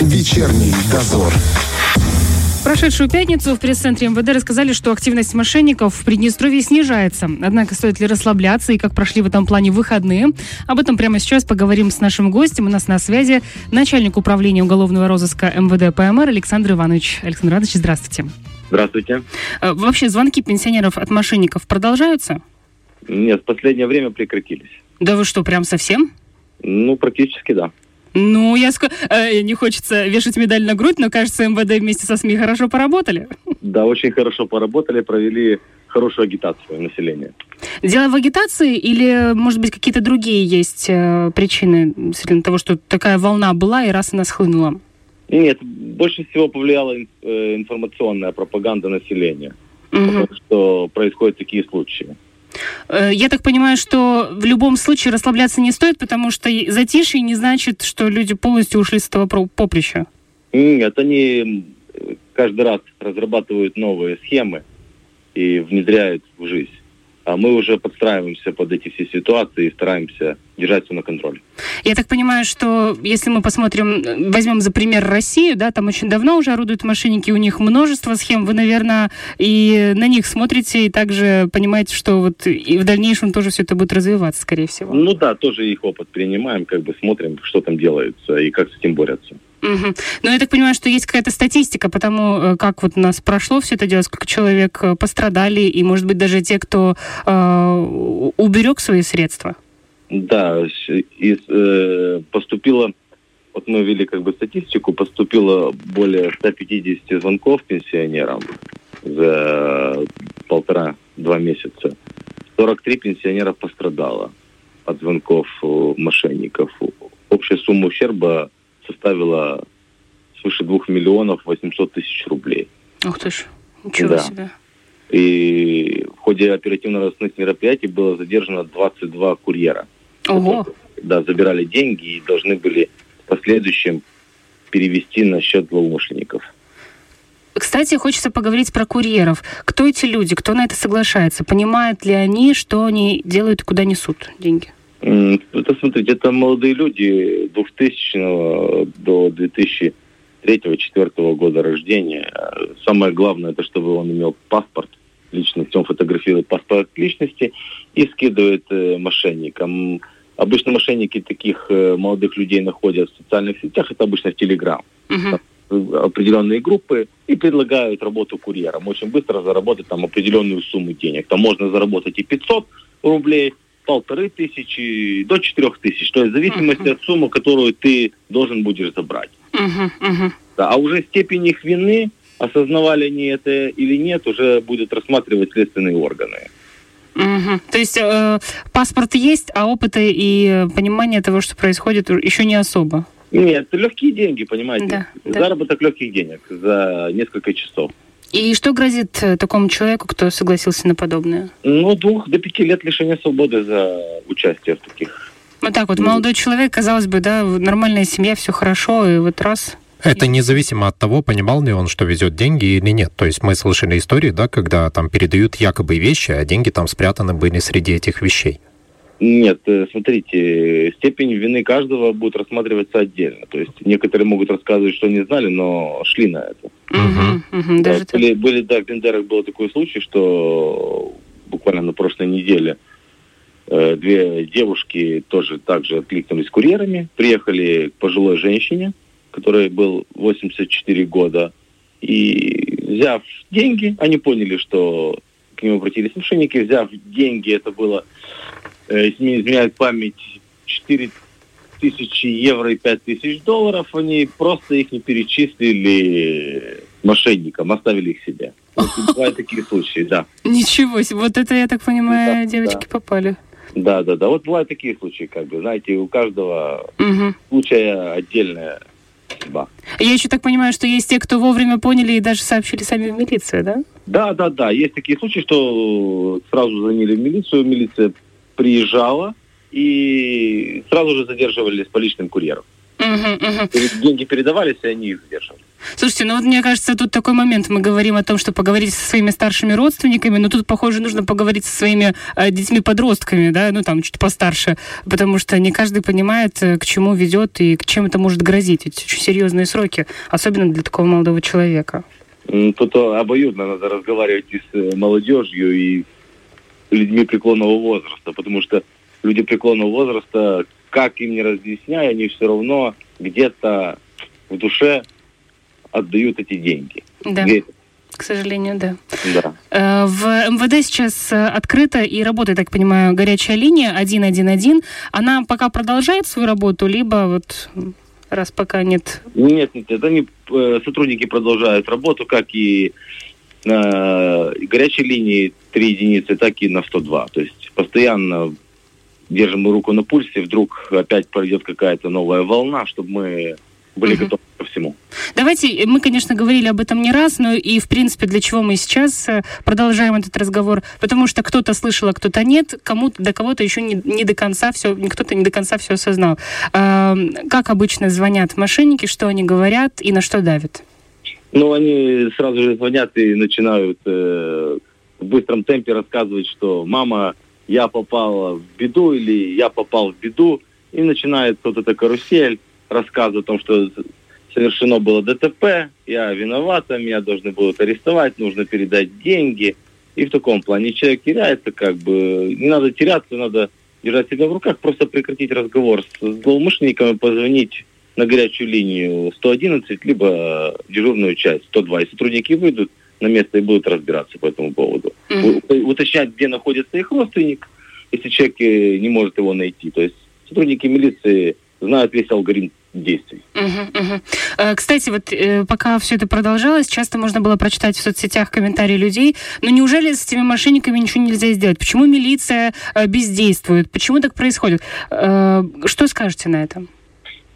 Вечерний дозор. прошедшую пятницу в пресс-центре МВД рассказали, что активность мошенников в Приднестровье снижается. Однако стоит ли расслабляться и как прошли в этом плане выходные? Об этом прямо сейчас поговорим с нашим гостем. У нас на связи начальник управления уголовного розыска МВД ПМР Александр Иванович. Александр Иванович, здравствуйте. Здравствуйте. Э, Вообще звонки пенсионеров от мошенников продолжаются? Нет, в последнее время прекратились. Да вы что, прям совсем? Ну, практически да. Ну, я ск- э, не хочется вешать медаль на грудь, но кажется, МВД вместе со СМИ хорошо поработали. Да, очень хорошо поработали, провели хорошую агитацию населения. Дело в агитации или, может быть, какие-то другие есть э, причины того, что такая волна была и раз она схлынула? Нет, больше всего повлияла э, информационная пропаганда населения. Мгм. Потому что происходят такие случаи. Э, Я так понимаю, что в любом случае расслабляться не стоит, потому что затишье не значит, что люди полностью ушли с этого поприща. Нет, они каждый раз разрабатывают новые схемы и внедряют в жизнь. А мы уже подстраиваемся под эти все ситуации и стараемся держать все на контроле. Я так понимаю, что если мы посмотрим, возьмем за пример Россию, да, там очень давно уже орудуют мошенники, у них множество схем, вы, наверное, и на них смотрите, и также понимаете, что вот и в дальнейшем тоже все это будет развиваться, скорее всего. Ну да, тоже их опыт принимаем, как бы смотрим, что там делается и как с этим борются. Мгм. Но я так понимаю, что есть какая-то статистика по тому, э, как вот у нас прошло все это дело, сколько человек э, пострадали, и, может быть, даже те, кто э, уберег свои средства. Да, из, э, поступило, вот мы ввели как бы статистику, поступило более 150 звонков пенсионерам за полтора-два месяца. 43 пенсионера пострадало от звонков мошенников. Общая сумма ущерба составила свыше 2 миллионов 800 тысяч рублей. Ух ты ж, ничего Да. себе. И в ходе оперативно-розыскных мероприятий было задержано 22 курьера. Ого. да, забирали деньги и должны были в последующем перевести на счет злоумышленников. Кстати, хочется поговорить про курьеров. Кто эти люди, кто на это соглашается? Понимают ли они, что они делают и куда несут деньги? Это, смотрите, это молодые люди 2000 до 2003-2004 года рождения. Самое главное, это чтобы он имел паспорт личности, он фотографирует паспорт личности и скидывает э, мошенникам. Обычно мошенники таких э, молодых людей находят в социальных сетях, это обычно в Телеграм. Мгм. определенные группы и предлагают работу курьером. Очень быстро заработать там определенную сумму денег. Там можно заработать и 500 рублей, полторы тысячи, до четырех тысяч. То есть в зависимости Мгм. от суммы, которую ты должен будешь забрать. Мгм, мгм. Да, а уже степень их вины, осознавали они это или нет, уже будут рассматривать следственные органы. Мгм. То есть э, паспорт есть, а опыта и понимания того, что происходит, еще не особо. Нет, легкие деньги, понимаете? Да, да. Заработок легких денег за несколько часов. И что грозит э, такому человеку, кто согласился на подобное? Ну, двух до пяти лет лишения свободы за участие в таких Вот так вот, молодой человек, казалось бы, да, нормальная семья, все хорошо, и вот раз. Это независимо от того, понимал ли он, что везет деньги или нет. То есть мы слышали истории, да, когда там передают якобы вещи, а деньги там спрятаны были среди этих вещей. Нет, э, смотрите, степень вины каждого будет рассматриваться отдельно. То есть некоторые могут рассказывать, что не знали, но шли на это. Мгм, мгм, Да, были, были, да, в Бендерах был такой случай, что буквально на прошлой неделе э, две девушки тоже также откликнулись курьерами, приехали к пожилой женщине, которой был 84 года, и взяв деньги, они поняли, что к ним обратились мошенники, взяв деньги, это было, э, если не изменяет память, 4 тысячи евро и 5 тысяч долларов, они просто их не перечислили мошенникам, оставили их себе. Бывают такие случаи, да. Ничего себе, вот это, я так понимаю, Да, девочки попали. Да, да, да. Вот бывают такие случаи, как бы, знаете, у каждого случая отдельная судьба. Я еще так понимаю, что есть те, кто вовремя поняли и даже сообщили сами в милицию, да? Да, да, да. Есть такие случаи, что сразу звонили в милицию, милиция приезжала и сразу же задерживали с поличным курьером. Угу, угу. Деньги передавались, и они их держали. Слушайте, ну вот мне кажется, тут такой момент. Мы говорим о том, что поговорить со своими старшими родственниками, но тут, похоже, нужно поговорить со своими э, детьми-подростками, да, ну там чуть постарше, потому что не каждый понимает, э, к чему ведет и к чем это может грозить. Эти очень серьезные сроки, особенно для такого молодого человека. Тут обоюдно надо разговаривать и с э, молодежью, и с людьми преклонного возраста, потому что люди преклонного возраста, как им не разъясняя, они все равно где-то в душе отдают эти деньги. Да. Верят. К сожалению, да. Да. Э, В МВД сейчас э, открыта и работает, так понимаю, горячая линия 111. Она пока продолжает свою работу, либо вот раз пока нет. Нет, нет, нет, они, э, сотрудники продолжают работу, как и на горячей линии 3 единицы, так и на 102. То есть постоянно держим руку на пульсе, вдруг опять пройдет какая-то новая волна, чтобы мы были Мгм. готовы ко всему. Давайте, э, мы, конечно, говорили об этом не раз, но и, в принципе, для чего мы сейчас э, продолжаем этот разговор, потому что кто-то слышал, а кто-то нет, кому-то, до кого-то еще не, не до конца все, кто-то не до конца все осознал. А, Как обычно звонят мошенники, что они говорят и на что давят? Ну, они сразу же звонят и начинают э, в быстром темпе рассказывать, что мама, я попала в беду или я попал в беду. И начинает вот эта карусель, рассказывать о том, что совершено было ДТП, я виновата, меня должны будут арестовать, нужно передать деньги. И в таком плане человек теряется, как бы, не надо теряться, надо держать себя в руках, просто прекратить разговор с злоумышленниками, позвонить на горячую линию 111, либо дежурную часть 102. И сотрудники выйдут на место и будут разбираться по этому поводу. У- Уточнять, где находится их родственник, если человек э, не может его найти. То есть сотрудники милиции знают весь алгоритм действий. Мгм. Э, Кстати, вот э, пока все это продолжалось, часто можно было прочитать в соцсетях комментарии людей. Но неужели с этими мошенниками ничего нельзя сделать? Почему милиция бездействует? Почему так происходит? Что скажете на это?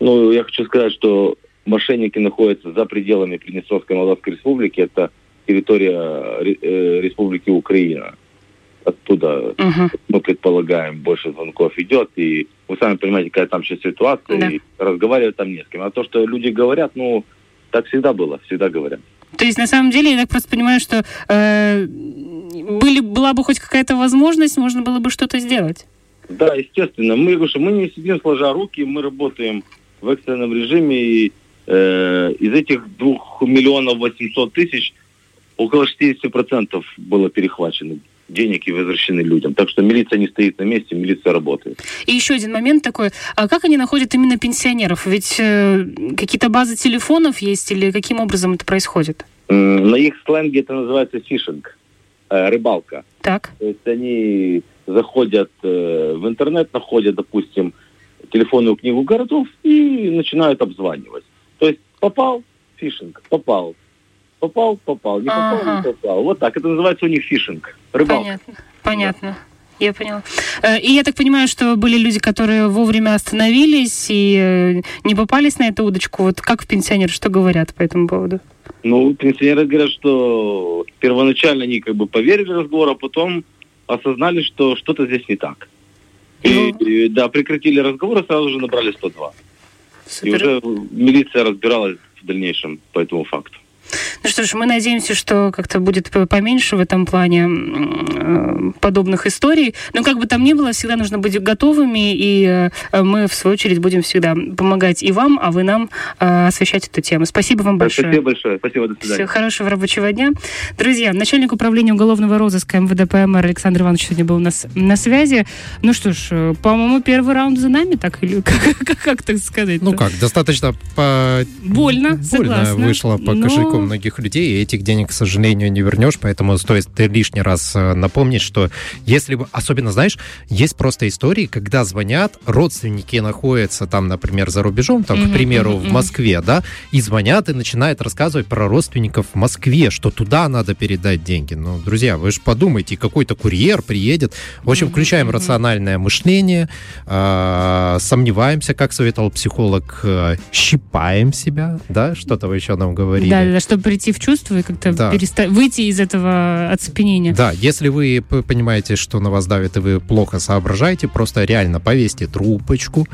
Ну, я хочу сказать, что мошенники находятся за пределами Приднестровской Молдавской Республики. Это территория ре- э, Республики Украина. Оттуда, Мгм. мы предполагаем, больше звонков идет. И вы сами понимаете, какая там сейчас ситуация. Да. И разговаривать там не с кем. А то, что люди говорят, ну, так всегда было, всегда говорят. То есть, на самом деле, я так просто понимаю, что э, были, была бы хоть какая-то возможность, можно было бы что-то сделать. Да, естественно. Мы, что мы не сидим сложа руки, мы работаем в экстренном режиме. И э, из этих двух миллионов восемьсот тысяч около 60% было перехвачено денег и возвращены людям. Так что милиция не стоит на месте, милиция работает. И еще один момент такой. А как они находят именно пенсионеров? Ведь э, какие-то базы телефонов есть или каким образом это происходит? На их сленге это называется фишинг, э, рыбалка. Так. То есть они заходят э, в интернет, находят, допустим, телефонную книгу городов и начинают обзванивать. То есть попал, фишинг, попал. Попал, попал, не попал, Ага. не попал. Вот так. Это называется у них фишинг. Рыбалка. Понятно. Понятно. Я поняла. Э, И я так понимаю, что были люди, которые вовремя остановились и э, не попались на эту удочку. Вот как пенсионеры, что говорят по этому поводу? Ну, пенсионеры говорят, что первоначально они как бы поверили в разговор, а потом осознали, что что-то здесь не так. И, Ну. и, да, прекратили разговор, и сразу же набрали 102. И Супер. уже милиция разбиралась в дальнейшем по этому факту. Ну что ж, мы надеемся, что как-то будет поменьше в этом плане э, подобных историй. Но как бы там ни было, всегда нужно быть готовыми, и э, мы, в свою очередь, будем всегда помогать и вам, а вы нам э, освещать эту тему. Спасибо вам большое. Спасибо большое. Спасибо, до свидания. Всего хорошего рабочего дня. Друзья, начальник управления уголовного розыска МВД ПМР Александр Иванович сегодня был у нас на связи. Ну что ж, по-моему, первый раунд за нами, так или как, как, как так сказать? Ну как, достаточно по... Больно, Больно согласна. вышло по Но- кошельку многих людей, и этих денег, к сожалению, не вернешь, поэтому стоит лишний раз э, напомнить, что если бы, особенно, знаешь, есть просто истории, когда звонят, родственники находятся там, например, за рубежом, там, к примеру, в. Москве, да, и звонят и начинают рассказывать про родственников в Москве, что туда надо передать деньги. Ну, друзья, вы же подумайте, какой-то курьер приедет. В общем, включаем рациональное мышление, а, сомневаемся, как советовал психолог, э, щипаем себя, да, что-то вы еще нам говорили. Да, да, чтобы прийти в чувство и как-то Да. переста- выйти из этого оцепенения. Да, если вы понимаете, что на вас давит, и вы плохо соображаете, просто реально повесьте трубочку,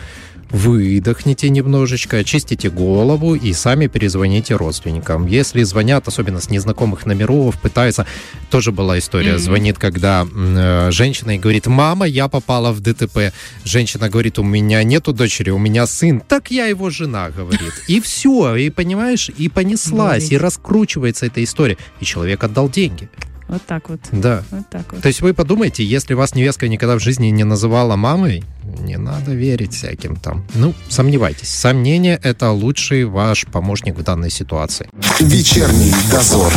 выдохните немножечко, очистите голову и сами перезвоните родственникам. Если звонят, особенно с незнакомых номеров, пытаются... Тоже была история. Mm-hmm. Звонит, когда э, женщина и говорит, мама, я попала в ДТП. Женщина говорит, у меня нету дочери, у меня сын. Так я его жена, говорит. И все, и понимаешь, и понеслась, и раскручивается эта история. И человек отдал деньги. Вот так вот. Да. Вот так вот. То есть вы подумайте, если вас невестка никогда в жизни не называла мамой, не надо верить всяким там. Ну, сомневайтесь. Сомнение — это лучший ваш помощник в данной ситуации. Вечерний дозор.